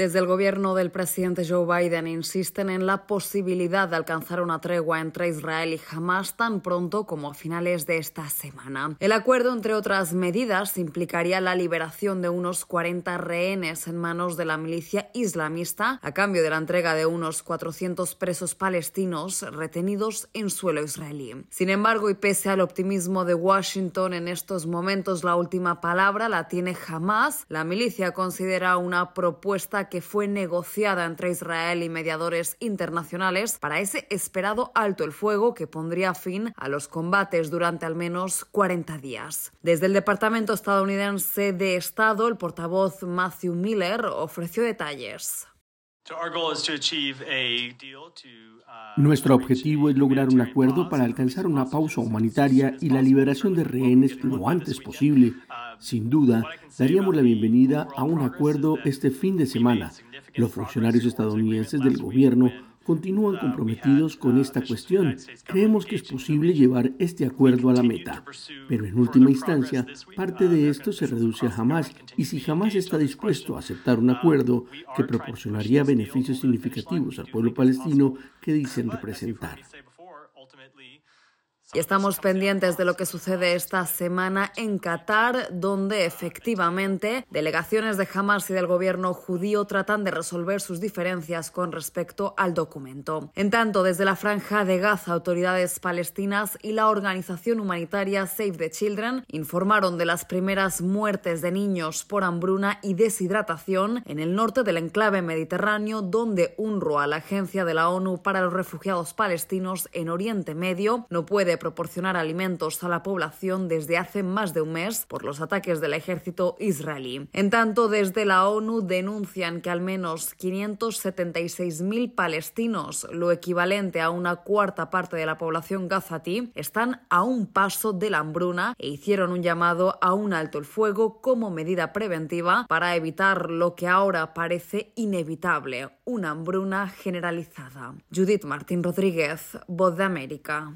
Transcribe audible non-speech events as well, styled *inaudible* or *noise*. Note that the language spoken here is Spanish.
Desde el gobierno del presidente Joe Biden insisten en la posibilidad de alcanzar una tregua entre Israel y Hamas tan pronto como a finales de esta semana. El acuerdo, entre otras medidas, implicaría la liberación de unos 40 rehenes en manos de la milicia islamista a cambio de la entrega de unos 400 presos palestinos retenidos en suelo israelí. Sin embargo, y pese al optimismo de Washington en estos momentos, la última palabra la tiene Hamas. La milicia considera una propuesta que fue negociada entre Israel y mediadores internacionales para ese esperado alto el fuego que pondría fin a los combates durante al menos 40 días. Desde el Departamento estadounidense de Estado, el portavoz Matthew Miller ofreció detalles. Nuestro objetivo es lograr un acuerdo para alcanzar una pausa humanitaria y la liberación de rehenes lo antes posible. Sin duda, daríamos la bienvenida a un acuerdo este fin de semana. Los funcionarios estadounidenses del gobierno continúan comprometidos con esta cuestión. Creemos que es posible llevar este acuerdo a la meta. Pero en última instancia, parte de esto se reduce a Hamas y si Hamas está dispuesto a aceptar un acuerdo que proporcionaría beneficios significativos al pueblo palestino que dicen *laughs* representar. Y estamos pendientes de lo que sucede esta semana en Qatar, donde efectivamente delegaciones de Hamas y del gobierno judío tratan de resolver sus diferencias con respecto al documento. En tanto, desde la franja de Gaza, autoridades palestinas y la organización humanitaria Save the Children informaron de las primeras muertes de niños por hambruna y deshidratación en el norte del enclave mediterráneo, donde UNRWA, la agencia de la ONU para los refugiados palestinos en Oriente Medio, no puede proporcionar alimentos a la población desde hace más de un mes por los ataques del ejército israelí. En tanto, desde la ONU denuncian que al menos 576.000 palestinos, lo equivalente a una cuarta parte de la población gazatí, están a un paso de la hambruna e hicieron un llamado a un alto el fuego como medida preventiva para evitar lo que ahora parece inevitable, una hambruna generalizada. Judith Martín Rodríguez, Voz de América.